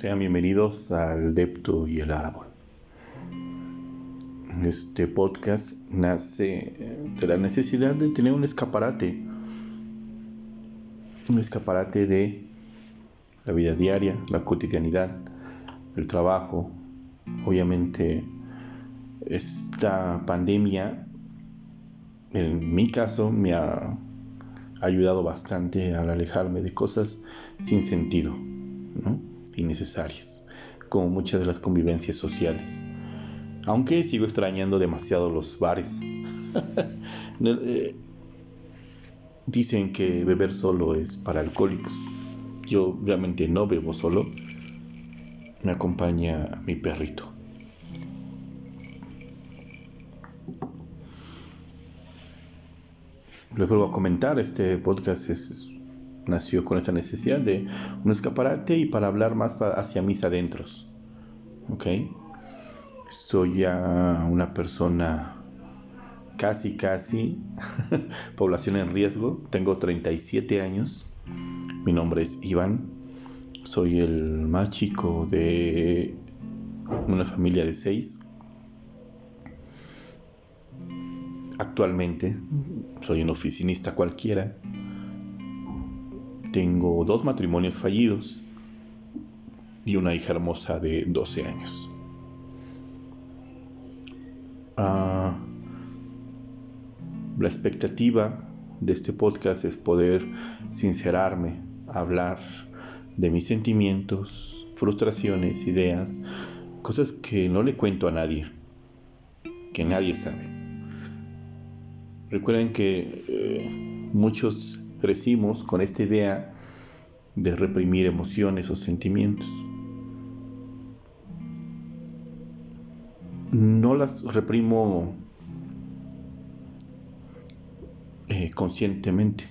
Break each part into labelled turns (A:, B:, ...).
A: Sean bienvenidos al Depto y el Árbol. Este podcast nace de la necesidad de tener un escaparate, un escaparate de la vida diaria, la cotidianidad, el trabajo. Obviamente, esta pandemia, en mi caso, me ha ayudado bastante al alejarme de cosas sin sentido, ¿no? Innecesarias, como muchas de las convivencias sociales. Aunque sigo extrañando demasiado los bares. Eh, dicen que beber solo es para alcohólicos. Yo realmente no bebo solo. Me acompaña mi perrito. Les vuelvo a comentar, este podcast es nació con esta necesidad de un escaparate y para hablar más hacia mis adentros. ¿Ok? Soy ya una persona casi, casi, población en riesgo. Tengo 37 años. Mi nombre es Iván. Soy el más chico de una familia de seis. Actualmente soy un oficinista cualquiera tengo dos matrimonios fallidos y una hija hermosa de 12 años. Ah, la expectativa de este podcast es poder sincerarme, hablar de mis sentimientos, frustraciones, ideas, cosas que no le cuento a nadie, que nadie sabe. Recuerden que eh, muchos crecimos con esta idea de reprimir emociones o sentimientos. No las reprimo eh, conscientemente.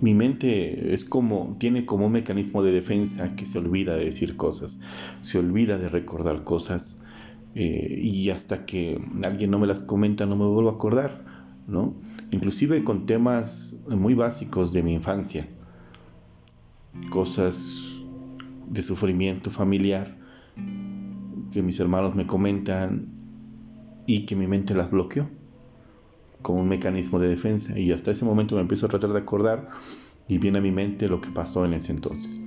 A: mi mente es como, tiene como un mecanismo de defensa que se olvida de decir cosas, se olvida de recordar cosas eh, y hasta que alguien no me las comenta no me vuelvo a acordar, ¿no? Inclusive con temas muy básicos de mi infancia, cosas de sufrimiento familiar que mis hermanos me comentan y que mi mente las bloqueó como un mecanismo de defensa y hasta ese momento me empiezo a tratar de acordar y viene a mi mente lo que pasó en ese entonces,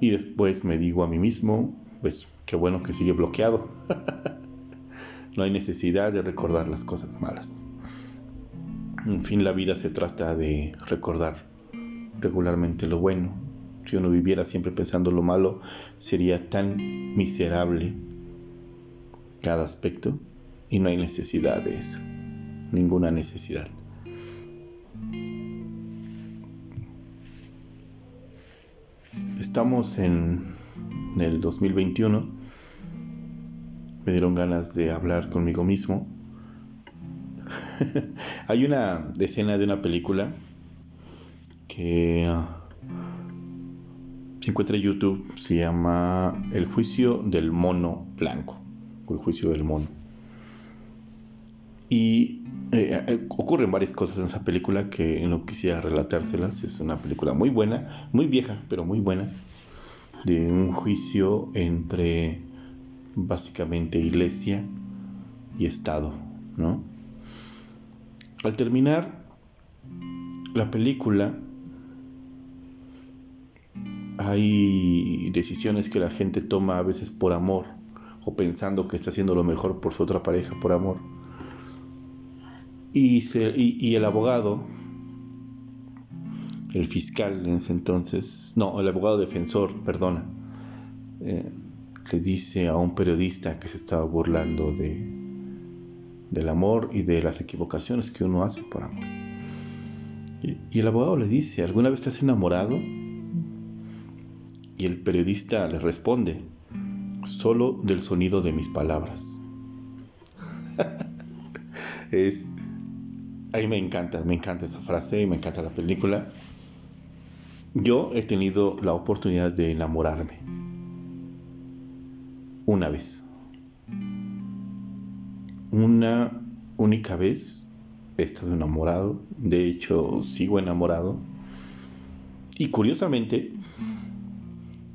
A: Y después me digo a mí mismo, pues qué bueno que sigue bloqueado. no hay necesidad de recordar las cosas malas. En fin, la vida se trata de recordar regularmente lo bueno. Si uno viviera siempre pensando lo malo, sería tan miserable cada aspecto y no hay necesidad de eso. Ninguna necesidad. Estamos en el 2021. Me dieron ganas de hablar conmigo mismo Hay una escena de una película que ah, se encuentra en YouTube, se llama El juicio del mono blanco, o el juicio del mono. Y eh, eh, ocurren varias cosas en esa película que no quisiera relatárselas. Es una película muy buena, muy vieja, pero muy buena, de un juicio entre básicamente iglesia y Estado, ¿no? Al terminar la película, hay decisiones que la gente toma a veces por amor o pensando que está haciendo lo mejor por su otra pareja por amor. Y, el abogado, el fiscal en ese entonces, no, el abogado defensor, perdona, eh, le dice a un periodista que se estaba burlando de, del amor y de las equivocaciones que uno hace por amor. Y, el abogado le dice, ¿alguna vez te has enamorado? Y el periodista le responde, solo del sonido de mis palabras. es, a mí me encanta, me encanta esa frase y me encanta la película. Yo he tenido la oportunidad de enamorarme. Una vez una única vez he estado enamorado, de hecho sigo enamorado. Y curiosamente,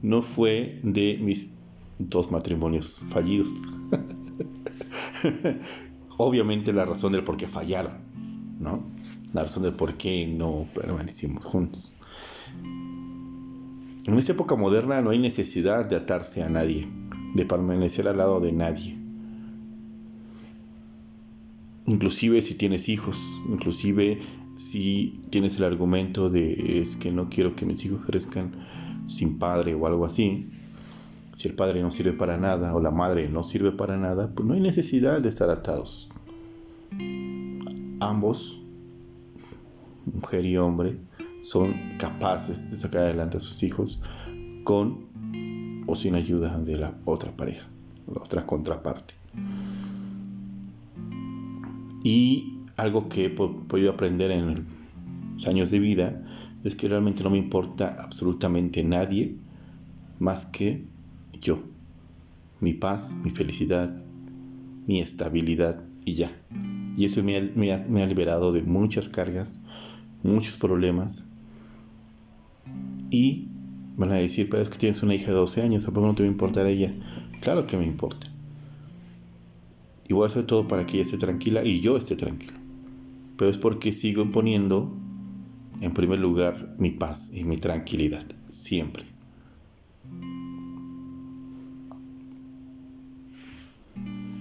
A: no fue de mis dos matrimonios fallidos. Obviamente la razón del por qué fallaron, ¿no? La razón del por qué no permanecimos juntos. En esta época moderna no hay necesidad de atarse a nadie, de permanecer al lado de nadie. Inclusive si tienes hijos, inclusive si tienes el argumento de es que no quiero que mis hijos crezcan sin padre o algo así, si el padre no sirve para nada o la madre no sirve para nada, pues no hay necesidad de estar atados. Ambos, mujer y hombre, son capaces de sacar adelante a sus hijos con o sin ayuda de la otra pareja, la otra contraparte. Y algo que he podido aprender en los años de vida es que realmente no me importa absolutamente nadie más que yo, mi paz, mi felicidad, mi estabilidad y ya. Y eso me ha, liberado de muchas cargas, muchos problemas. Y van a decir, pero es que tienes una hija de 12 años, ¿a poco no te va a importar ella? Claro que me importa. Y voy a hacer todo para que ella esté tranquila y yo esté tranquilo. Pero es porque sigo poniendo en primer lugar mi paz y mi tranquilidad, siempre.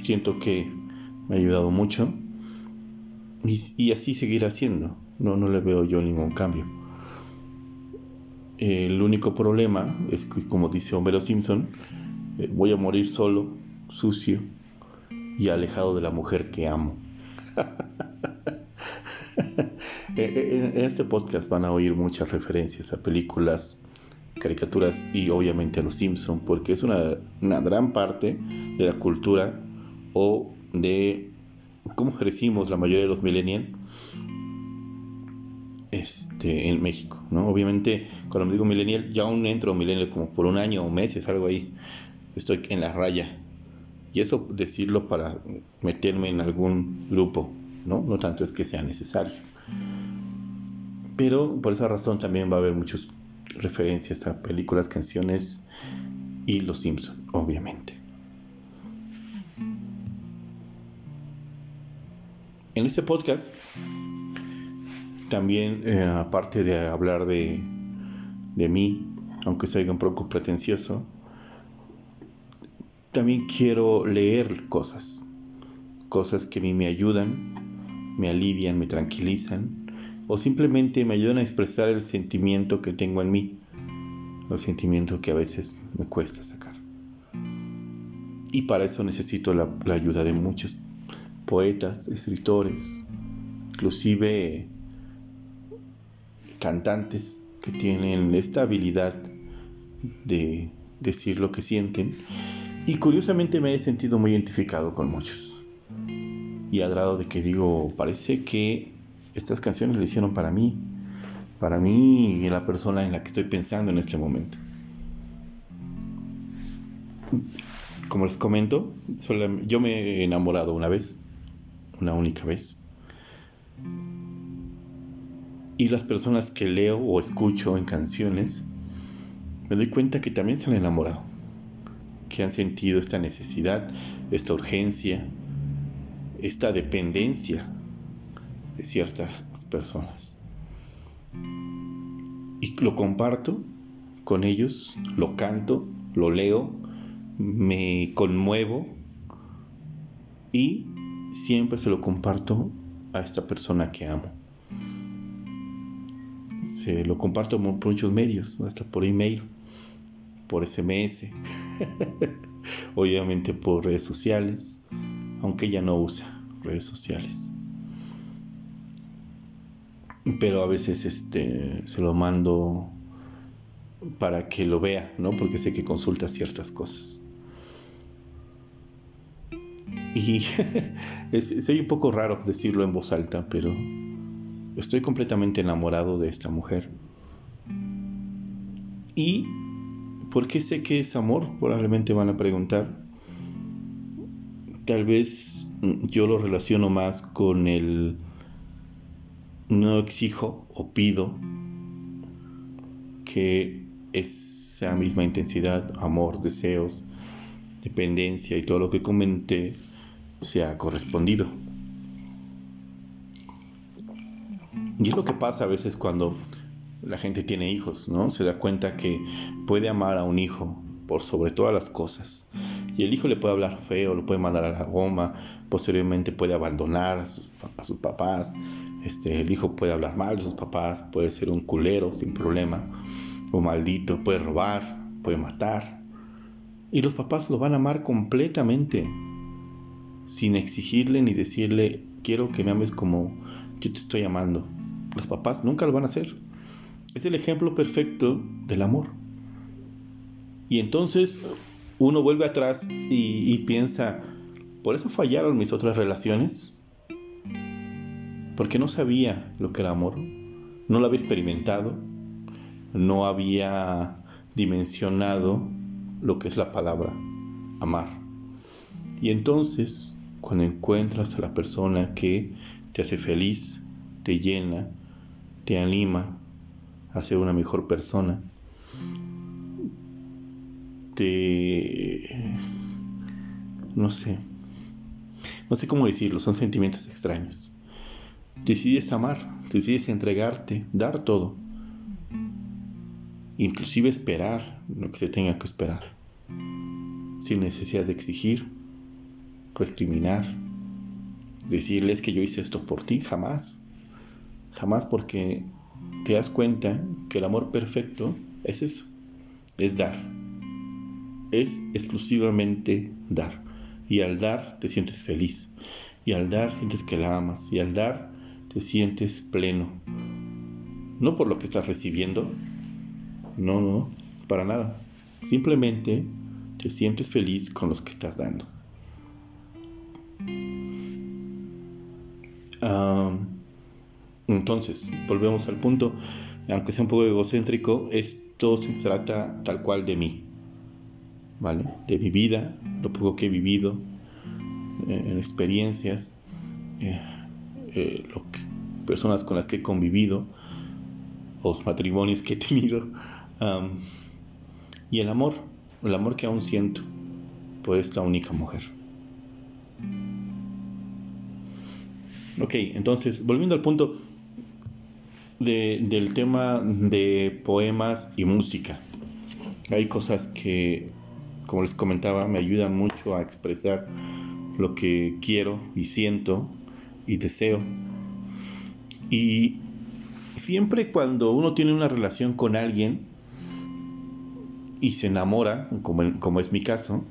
A: Siento que me ha ayudado mucho y, así seguirá siendo. No, no le veo yo ningún cambio. El único problema es que, como dice Homero Simpson, eh, voy a morir solo, sucio y alejado de la mujer que amo. Eh, eh, en este podcast van a oír muchas referencias a películas, caricaturas y obviamente a los Simpson, porque es una, gran parte de la cultura o de cómo crecimos la mayoría de los millennials este, en México, ¿no? Obviamente, cuando me digo millennial, ya aún entro millennial como por un año o meses, algo ahí. Estoy en la raya. Y eso decirlo para meterme en algún grupo, ¿no? No tanto es que sea necesario. Pero por esa razón también va a haber muchas referencias a películas, canciones y Los Simpson, obviamente. En este podcast, también eh, aparte de hablar de, de mí, aunque soy un poco pretencioso, también quiero leer cosas, cosas que a mí me ayudan, me alivian, me tranquilizan o simplemente me ayudan a expresar el sentimiento que tengo en mí, el sentimiento que a veces me cuesta sacar. Y para eso necesito la, ayuda de muchos poetas, escritores, inclusive cantantes que tienen esta habilidad de decir lo que sienten. Y curiosamente me he sentido muy identificado con muchos. Y al grado de que digo, parece que estas canciones lo hicieron para mí, para mí y la persona en la que estoy pensando en este momento. Como les comento, yo me he enamorado una vez, una única vez. Y las personas que leo o escucho en canciones, me doy cuenta que también se han enamorado, que han sentido esta necesidad, esta urgencia, esta dependencia de ciertas personas. Y lo comparto con ellos, lo canto, lo leo, me conmuevo y siempre se lo comparto a esta persona que amo. Se lo comparto por muchos medios, hasta por email, por SMS, obviamente por redes sociales, aunque ella no usa redes sociales pero a veces este se lo mando para que lo vea, ¿no? Porque sé que consulta ciertas cosas. Y es, un poco raro decirlo en voz alta, pero estoy completamente enamorado de esta mujer. ¿Y por qué sé que es amor? Probablemente van a preguntar. Tal vez yo lo relaciono más con el no exijo o pido que esa misma intensidad, amor, deseos, dependencia y todo lo que comenté sea correspondido. Y es lo que pasa a veces cuando la gente tiene hijos, ¿no? Se da cuenta que puede amar a un hijo por sobre todas las cosas. Y el hijo le puede hablar feo, lo puede mandar a la goma, posteriormente puede abandonar a sus, papás, este, el hijo puede hablar mal de sus papás, puede ser un culero sin problema, o maldito, puede robar, puede matar. Y los papás lo van a amar completamente, sin exigirle ni decirle, quiero que me ames como yo te estoy amando. Los papás nunca lo van a hacer. Es el ejemplo perfecto del amor. Y entonces uno vuelve atrás y, piensa, ¿por eso fallaron mis otras relaciones? Porque no sabía lo que era amor, no lo había experimentado, no había dimensionado lo que es la palabra amar. Y entonces, cuando encuentras a la persona que te hace feliz, te llena, te anima a ser una mejor persona, te... no sé, no sé cómo decirlo, son sentimientos extraños. Decides amar, decides entregarte, dar todo, inclusive esperar lo que se tenga que esperar, sin necesidad de exigir, recriminar, decirles que yo hice esto por ti, jamás, jamás porque te das cuenta que el amor perfecto es eso, es dar, es exclusivamente dar. Y al dar te sientes feliz. Y al dar sientes que la amas. Y al dar te sientes pleno. No por lo que estás recibiendo. No, no, para nada. Simplemente te sientes feliz con los que estás dando. Entonces, volvemos al punto. Aunque sea un poco egocéntrico, esto se trata tal cual de mí. ¿vale? De mi vida, lo poco que he vivido, eh, en experiencias, eh, eh, personas con las que he convivido, los matrimonios que he tenido, y el amor, el amor que aún siento por esta única mujer. Ok, entonces, volviendo al punto del tema de poemas y música. Hay cosas que como les comentaba, me ayuda mucho a expresar lo que quiero y siento y deseo. Y siempre cuando uno tiene una relación con alguien y se enamora, como, como es mi caso,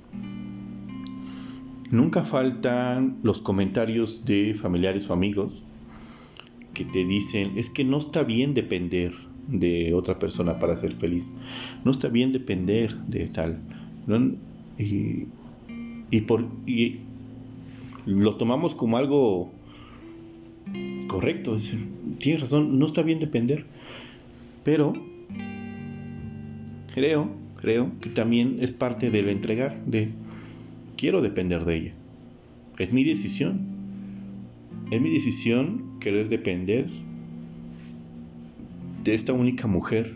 A: nunca faltan los comentarios de familiares o amigos que te dicen, es que no está bien depender de otra persona para ser feliz, no está bien depender de tal y, por, y lo tomamos como algo correcto. tienes razón, no está bien depender. Pero creo, creo que también es parte del entregar, de quiero depender de ella. Es mi decisión. Es mi decisión querer depender de esta única mujer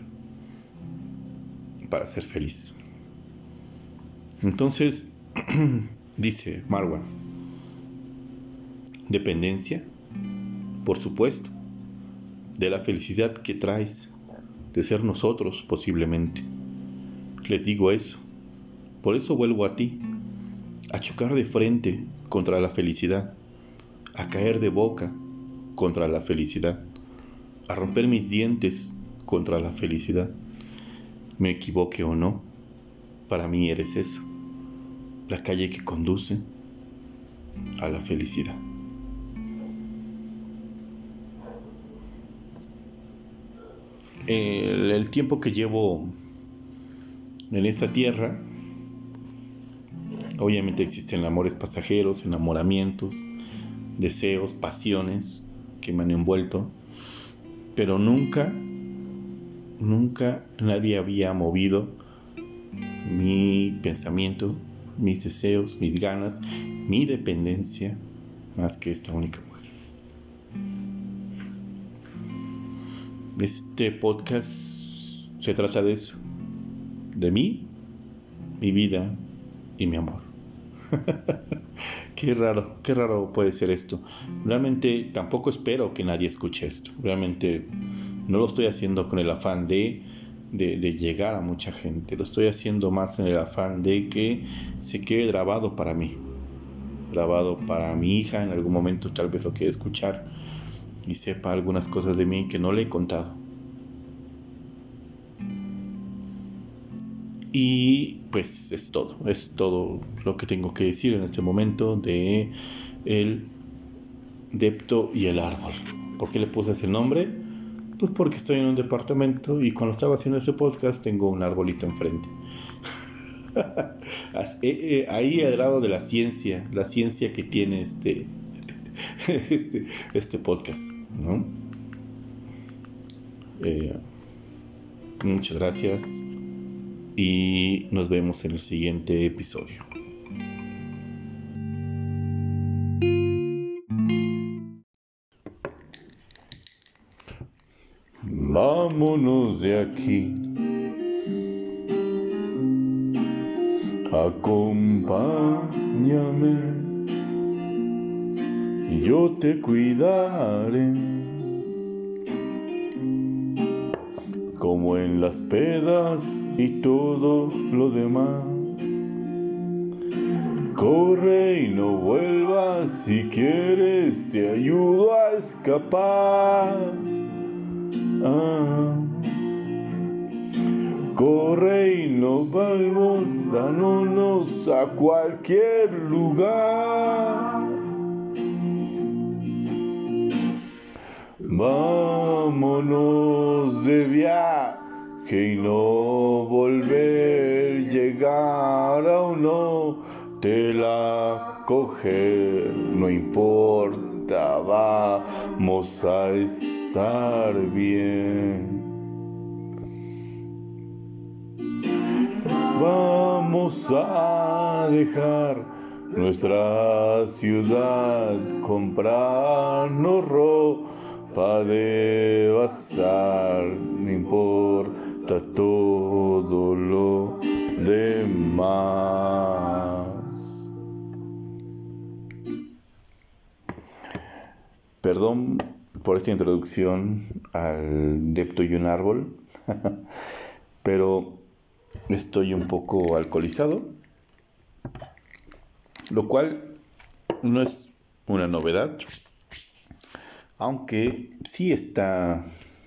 A: para ser feliz. Entonces, dice Marwan, dependencia, por supuesto, de la felicidad que traes, de ser nosotros posiblemente. Les digo eso, por eso vuelvo a ti, a chocar de frente contra la felicidad, a caer de boca contra la felicidad, a romper mis dientes contra la felicidad. Me equivoque o no, para mí eres eso la calle que conduce a la felicidad. El, tiempo que llevo en esta tierra, obviamente existen amores pasajeros, enamoramientos, deseos, pasiones que me han envuelto, pero nunca, nunca nadie había movido mi pensamiento mis deseos, mis ganas, mi dependencia, más que esta única mujer. Este podcast se trata de eso, de mí, mi vida y mi amor. qué raro, qué raro puede ser esto. Realmente tampoco espero que nadie escuche esto. Realmente no lo estoy haciendo con el afán de, de, llegar a mucha gente. Lo estoy haciendo más en el afán de que se quede grabado para mí. Grabado para mi hija. En algún momento tal vez lo quiera escuchar y sepa algunas cosas de mí que no le he contado. Y pues es todo, es todo lo que tengo que decir en este momento de el depto y el árbol. ¿Por qué le puse ese nombre? Pues porque estoy en un departamento y cuando estaba haciendo este podcast tengo un arbolito enfrente. Eh, eh, ahí al lado de la ciencia, la ciencia que tiene este, este, este podcast, ¿no? Eh, muchas gracias y nos vemos en el siguiente episodio. Vámonos de aquí. Acompáñame yo te cuidaré. Como en las pedas y todo lo demás. Corre y no vuelvas si quieres, te ayudo a escapar. Ah. Corre y no vamos, vámonos a cualquier lugar. Vámonos de viaje que no volver, llegar a uno, te la coger, no importa, vamos a estar bien. Vamos a dejar nuestra ciudad, comprarnos ropa de bazar, no importa todo Perdón por esta introducción al depto y un árbol, pero estoy un poco alcoholizado, lo cual no es una novedad, aunque sí está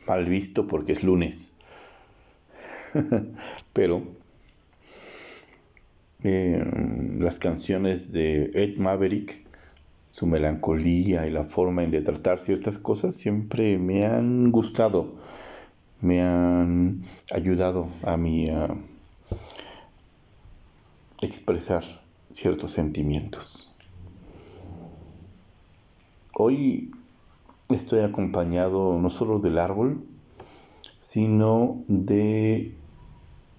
A: mal visto porque es lunes. Pero eh, las canciones de Ed Maverick, su melancolía y la forma en de tratar ciertas cosas siempre me han gustado, me han ayudado a mí a expresar ciertos sentimientos. Hoy estoy acompañado no solo del árbol, sino de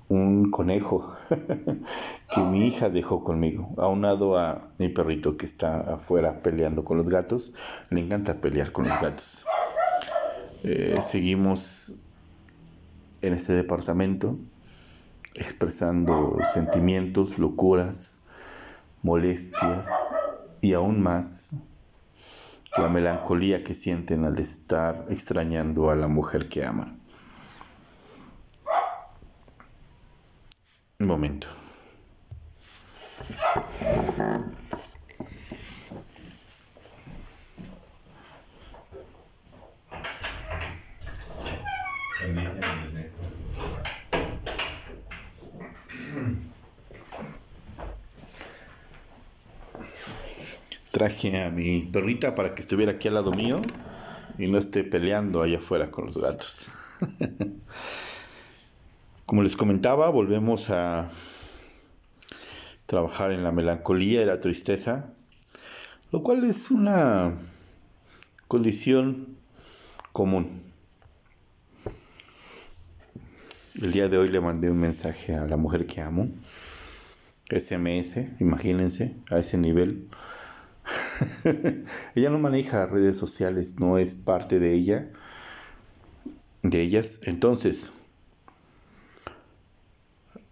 A: un conejo que mi hija dejó conmigo, aunado a mi perrito que está afuera peleando con los gatos. Le encanta pelear con los gatos. Eh, seguimos en este departamento expresando sentimientos, locuras, molestias y aún más la melancolía que sienten al estar extrañando a la mujer que aman. Un momento. Traje a mi perrita para que estuviera aquí al lado mío y no esté peleando allá afuera con los gatos. Como les comentaba, volvemos a trabajar en la melancolía y la tristeza, lo cual es una condición común. El día de hoy le mandé un mensaje a la mujer que amo, SMS, imagínense, a ese nivel. ella no maneja redes sociales, no es parte de ella, de ellas. Entonces,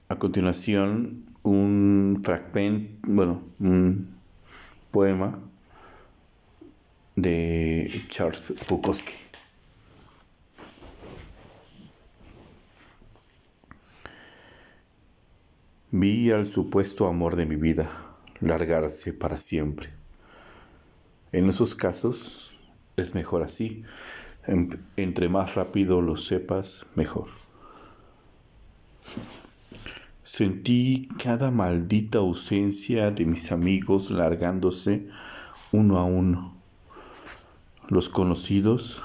A: A continuación, un fragmento, bueno, un poema de Charles Bukowski. Vi al supuesto amor de mi vida largarse para siempre. En esos casos es mejor así. Entre más rápido lo sepas, mejor. Sentí cada maldita ausencia de mis amigos largándose uno a uno. Los conocidos,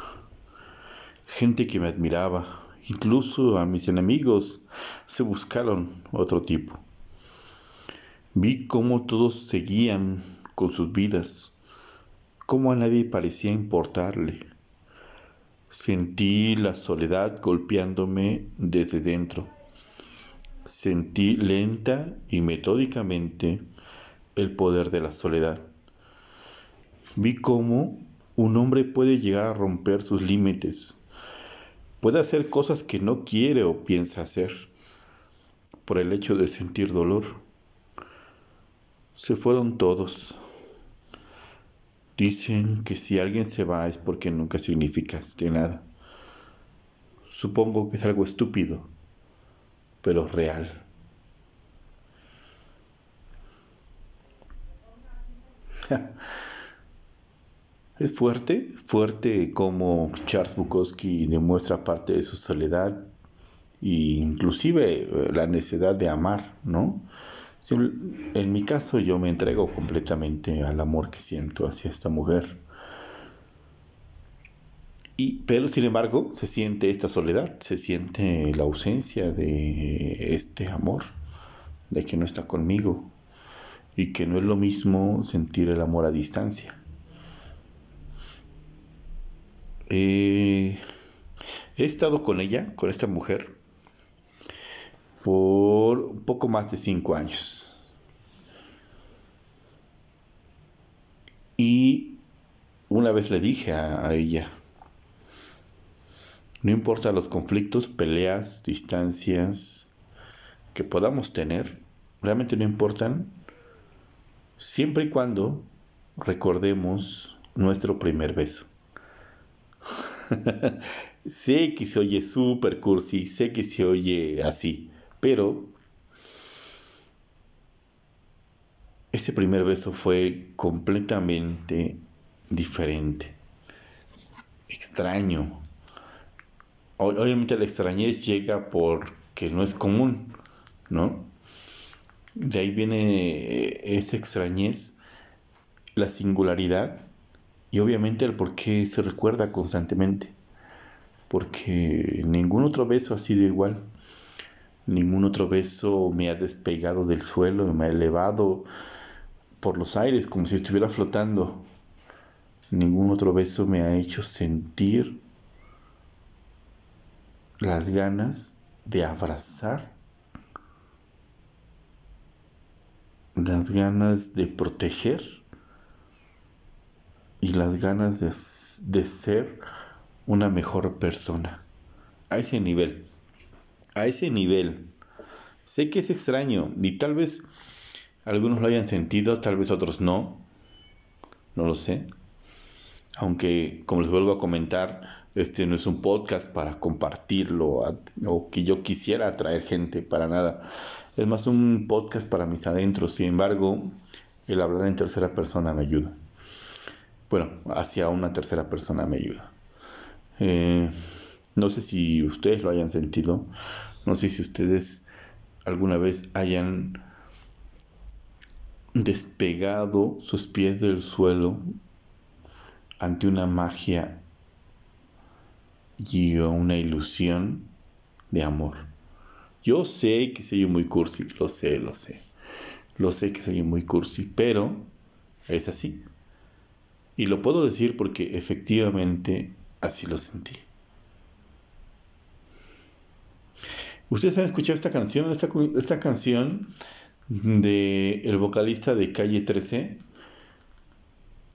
A: gente que me admiraba, incluso a mis enemigos, se buscaron otro tipo. Vi cómo todos seguían con sus vidas, cómo a nadie parecía importarle. Sentí la soledad golpeándome desde dentro Sentí lenta y metódicamente el poder de la soledad. Vi cómo un hombre puede llegar a romper sus límites, puede hacer cosas que no quiere o piensa hacer por el hecho de sentir dolor. Se fueron todos. Dicen que si alguien se va es porque nunca significaste nada. Supongo que es algo estúpido pero real. Es fuerte, fuerte como Charles Bukowski demuestra parte de su soledad e inclusive eh, la necesidad de amar, ¿no? En mi caso yo me entrego completamente al amor que siento hacia esta mujer pero sin embargo se siente esta soledad, se siente la ausencia de este amor, de que no está conmigo y que no es lo mismo sentir el amor a distancia. Eh, he estado con ella, con esta mujer, por un poco más de cinco años. Y una vez le dije a ella, no importa los conflictos, peleas, distancias que podamos tener, realmente no importan, siempre y cuando recordemos nuestro primer beso. sé que se oye súper cursi, sé que se oye así, pero ese primer beso fue completamente diferente, extraño, obviamente la extrañez llega porque no es común, ¿no? De ahí viene esa extrañez, la singularidad y obviamente el por qué se recuerda constantemente. Porque ningún otro beso ha sido igual. Ningún otro beso me ha despegado del suelo, me ha elevado por los aires como si estuviera flotando. Ningún otro beso me ha hecho sentir las ganas de abrazar, las ganas de proteger y las ganas de, ser una mejor persona. A ese nivel, a ese nivel. Sé que es extraño y tal vez algunos lo hayan sentido, tal vez otros no. No lo sé. Aunque, como les vuelvo a comentar, este no es un podcast para compartirlo o que yo quisiera atraer gente, para nada. Es más un podcast para mis adentros. Sin embargo, el hablar en tercera persona me ayuda. Bueno, hacia una tercera persona me ayuda. Eh, no sé si ustedes lo hayan sentido. No sé si ustedes alguna vez hayan despegado sus pies del suelo ante una magia y una ilusión de amor. Yo sé que soy muy cursi, lo sé, lo sé. Lo sé que soy muy cursi, pero es así. Y lo puedo decir porque efectivamente así lo sentí. Ustedes han escuchado esta canción, esta, canción de el vocalista de Calle 13,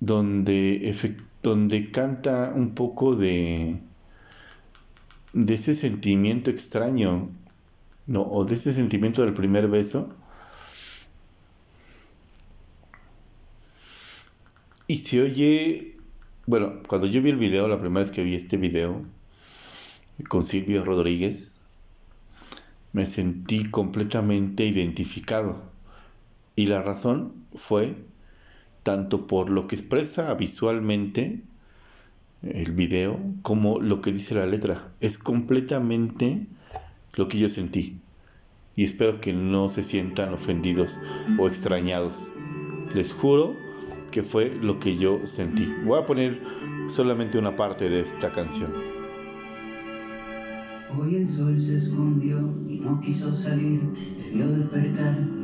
A: donde, donde canta un poco de, de ese sentimiento extraño ¿no? O de ese sentimiento del primer beso. Y se oye, bueno, cuando yo vi el video, la primera vez que vi este video con Silvio Rodríguez, me sentí completamente identificado. Y la razón fue tanto por lo que expresa visualmente el video como lo que dice la letra. Es completamente lo que yo sentí. Y espero que no se sientan ofendidos o extrañados. Les juro que fue lo que yo sentí. Voy a poner solamente una parte de esta canción.
B: Hoy el sol se escondió y no quiso salir, debió despertar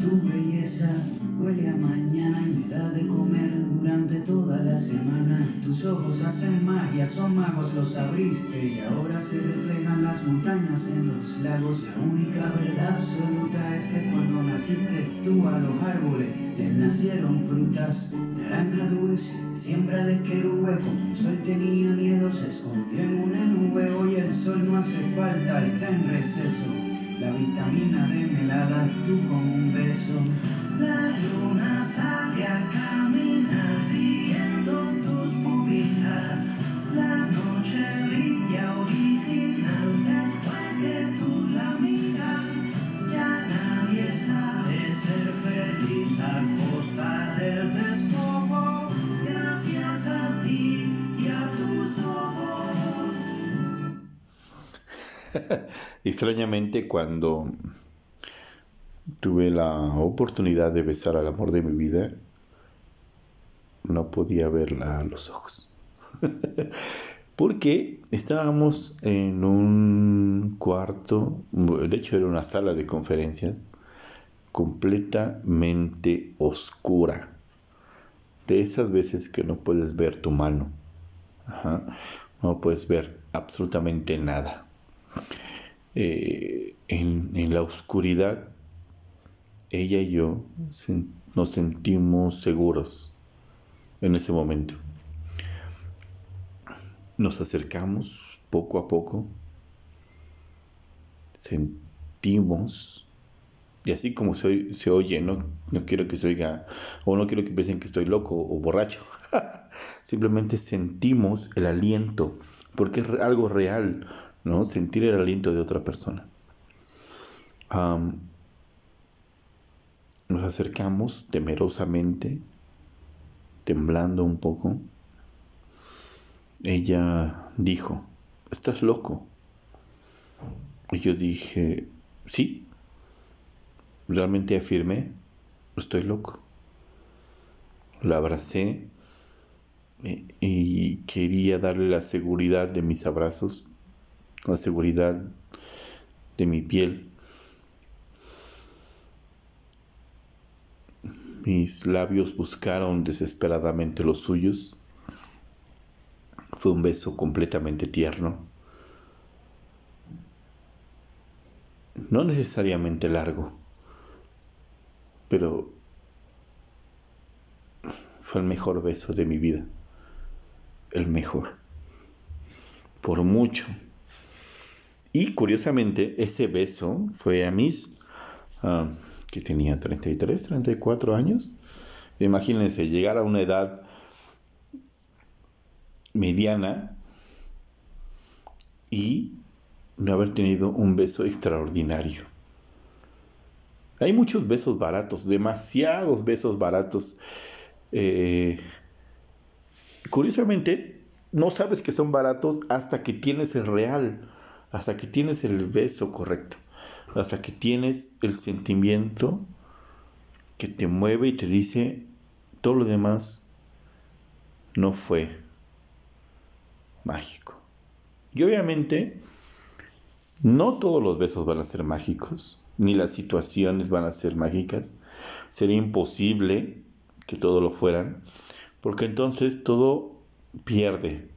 B: Tu belleza huele a mañana y me da de comer durante toda la semana. Tus ojos hacen magia, son magos, los abriste y ahora se reflejan las montañas en los lagos. La única verdad absoluta es que cuando naciste tú a los árboles les nacieron frutas, naranja dulce, siembra de querube. Como el sol tenía miedo, se escondió en una nube. Hoy el sol no hace falta, está en receso. La vitamina de melada, tú con un beso. La luna sale a caminar siguiendo tus pupilas. La noche brilla original después que tú la. Ya nadie sabe ser feliz a costa del despojo. Gracias a ti y a tus ojos.
A: Extrañamente cuando tuve la oportunidad de besar al amor de mi vida, no podía verla a los ojos. Porque estábamos en un cuarto, de hecho era una sala de conferencias, completamente oscura. De esas veces que no puedes ver tu mano. No puedes ver absolutamente nada. Eh, en, en, la oscuridad, ella y yo nos sentimos seguros en ese momento. Nos acercamos poco a poco, sentimos, y así como se, se oye, no, quiero que se oiga, o no quiero que piensen que estoy loco o borracho, simplemente sentimos el aliento, porque es algo real, ¿no? Sentir el aliento de otra persona. Nos acercamos temerosamente, temblando un poco. Ella dijo, ¿estás loco? Y yo dije, sí, realmente afirmé, estoy loco. La abracé y quería darle la seguridad de mis abrazos la seguridad de mi piel. Mis labios buscaron desesperadamente los suyos. Fue un beso completamente tierno. No necesariamente largo, pero fue el mejor beso de mi vida. El mejor. Por mucho. Y curiosamente, ese beso fue a mis, uh, que tenía 33, 34 años. Imagínense, llegar a una edad mediana y no haber tenido un beso extraordinario. Hay muchos besos baratos, demasiados besos baratos. Eh, curiosamente, no sabes que son baratos hasta que tienes el real hasta que tienes el beso correcto, hasta que tienes el sentimiento que te mueve y te dice todo lo demás no fue mágico. Y obviamente no todos los besos van a ser mágicos, ni las situaciones van a ser mágicas. Sería imposible que todo lo fueran, porque entonces todo pierde.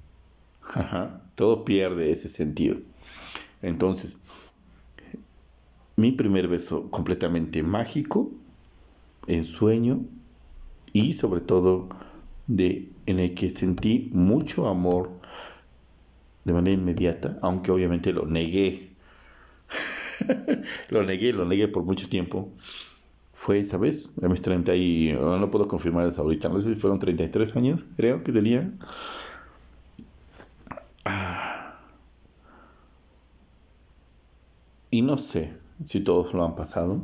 A: todo pierde ese sentido. Entonces, mi primer beso completamente mágico, en sueño y sobre todo de, en el que sentí mucho amor de manera inmediata, aunque obviamente lo negué. lo negué, lo negué por mucho tiempo. Fue esa vez, a mis 30 y no puedo confirmar eso ahorita, no sé si fueron 33 años, creo que tenía. Ah. Y no sé si todos lo han pasado.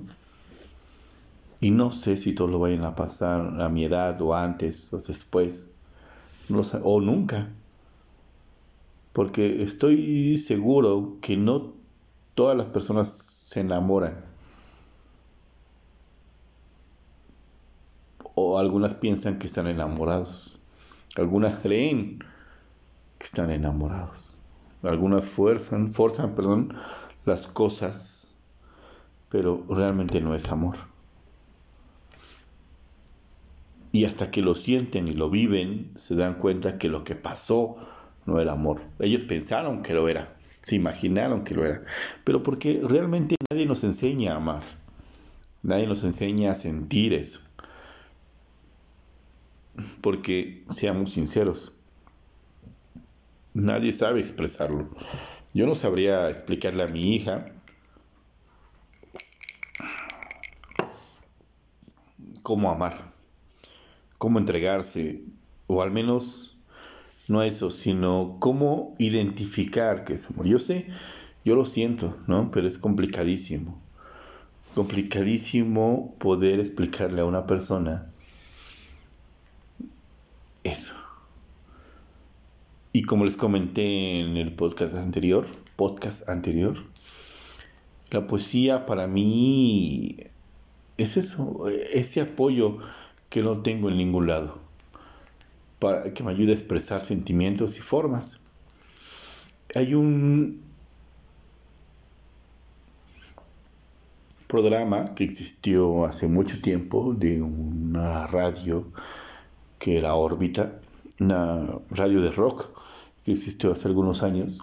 A: Y no sé si todos lo vayan a pasar a mi edad o antes o después. No sé, o nunca. Porque estoy seguro que no todas las personas se enamoran. O algunas piensan que están enamorados. Algunas creen que están enamorados. Algunas fuerzan, forzan, perdón, las cosas, pero realmente no es amor. Y hasta que lo sienten y lo viven, se dan cuenta que lo que pasó no era amor. Ellos pensaron que lo era, se imaginaron que lo era, pero porque realmente nadie nos enseña a amar, nadie nos enseña a sentir eso. Porque, seamos sinceros, nadie sabe expresarlo. Yo no sabría explicarle a mi hija cómo amar, cómo entregarse, o al menos no eso, sino cómo identificar que es amor. Yo sé, yo lo siento, ¿no? Pero es complicadísimo. Complicadísimo poder explicarle a una persona eso. Y como les comenté en el podcast anterior, podcast anterior, la poesía para mí es eso, ese apoyo que no tengo en ningún lado para que me ayude a expresar sentimientos y formas. Hay un programa que existió hace mucho tiempo de una radio que era órbita, una radio de rock que existió hace algunos años.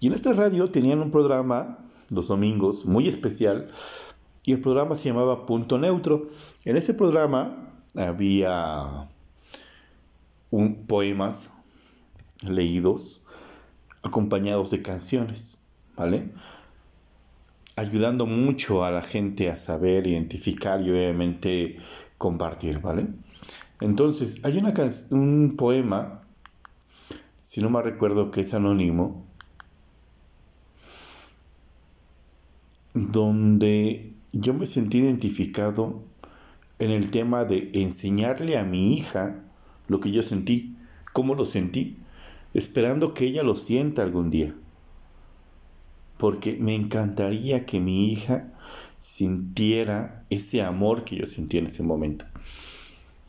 A: Y en esta radio tenían un programa los domingos muy especial y el programa se llamaba Punto Neutro. En ese programa había un, poemas leídos acompañados de canciones, ¿vale? Ayudando mucho a la gente a saber, identificar y obviamente compartir, ¿vale? Entonces, hay una un poema, si no me recuerdo que es anónimo, donde yo me sentí identificado en el tema de enseñarle a mi hija lo que yo sentí, cómo lo sentí, esperando que ella lo sienta algún día. Porque me encantaría que mi hija sintiera ese amor que yo sentí en ese momento.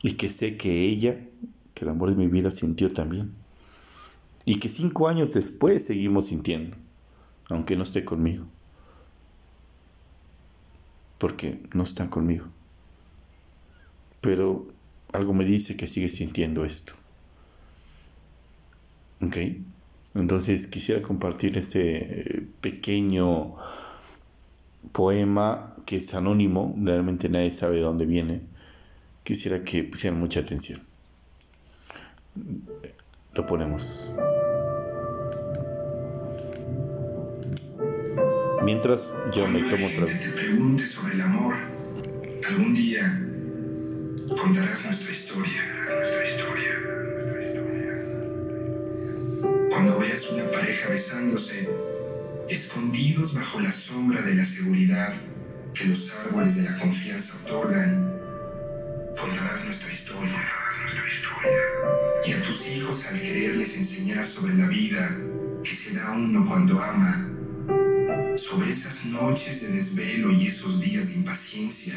A: Y que sé que ella, que el amor de mi vida sintió también. Y que cinco años después seguimos sintiendo, aunque no esté conmigo. Porque no están conmigo. Pero algo me dice que sigue sintiendo esto. ¿Ok? Entonces quisiera compartir este pequeño poema que es anónimo, realmente nadie sabe de dónde viene. Quisiera que pusieran mucha atención. Lo ponemos. Mientras yo me tomo otra
C: vez. te pregunte sobre el amor, algún día contarás nuestra historia, nuestra historia, Cuando veas una pareja besándose, escondidos bajo la sombra de la seguridad que los árboles de la confianza otorgan, contarás nuestra historia, nuestra historia. Y a tus hijos al quererles enseñar sobre la vida que se da uno cuando ama, sobre esas noches de desvelo y esos días de impaciencia,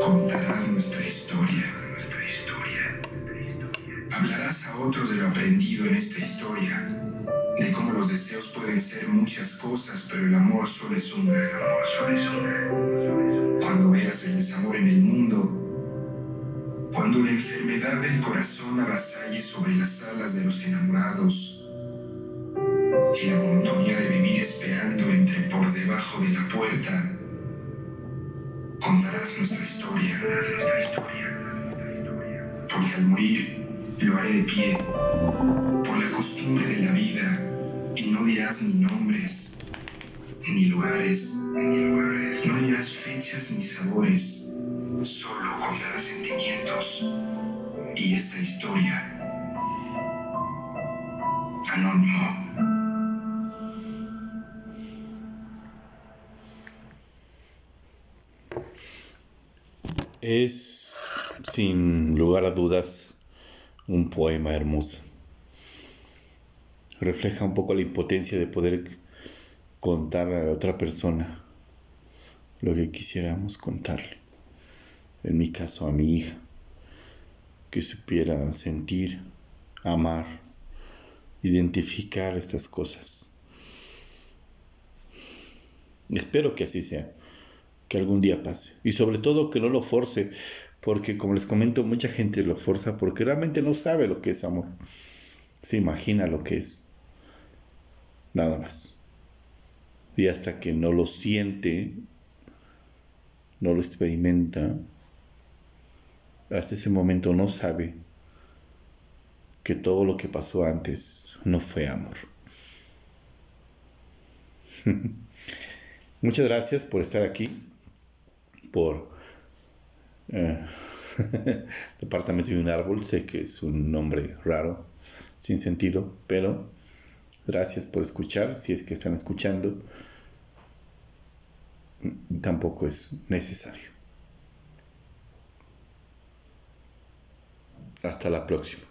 C: Contarás nuestra historia, nuestra historia. Hablarás a otros de lo aprendido en esta historia, de cómo los deseos pueden ser muchas cosas, pero el amor solo es una. El amor solo es una. Cuando veas el desamor en el mundo, cuando la enfermedad del corazón avasalle sobre las alas de los enamorados, y la monotonía de vivir esperando entre por debajo puerta, contarás nuestra historia. Porque al morir lo haré de pie, por la costumbre de la vida, y no dirás ni nombres, ni lugares, ni lugares, no dirás fechas ni sabores, solo contarás sentimientos. Y esta historia. Anónimo.
A: Es, sin lugar a dudas, un poema hermoso. Refleja un poco la impotencia de poder contar a la otra persona lo que quisiéramos contarle. En mi caso, a mi hija, que supiera sentir, amar, identificar estas cosas. Espero que así sea que algún día pase. Y sobre todo que no lo force, porque como les comento, mucha gente lo forza porque realmente no sabe lo que es amor. Se imagina lo que es. Nada más. Y hasta que no lo siente, no lo experimenta, hasta ese momento no sabe que todo lo que pasó antes no fue amor. Muchas gracias por estar aquí por eh, Departamento de un Árbol. Sé que es un nombre raro, sin sentido, pero gracias por escuchar. Si es que están escuchando, tampoco es necesario. Hasta la próxima.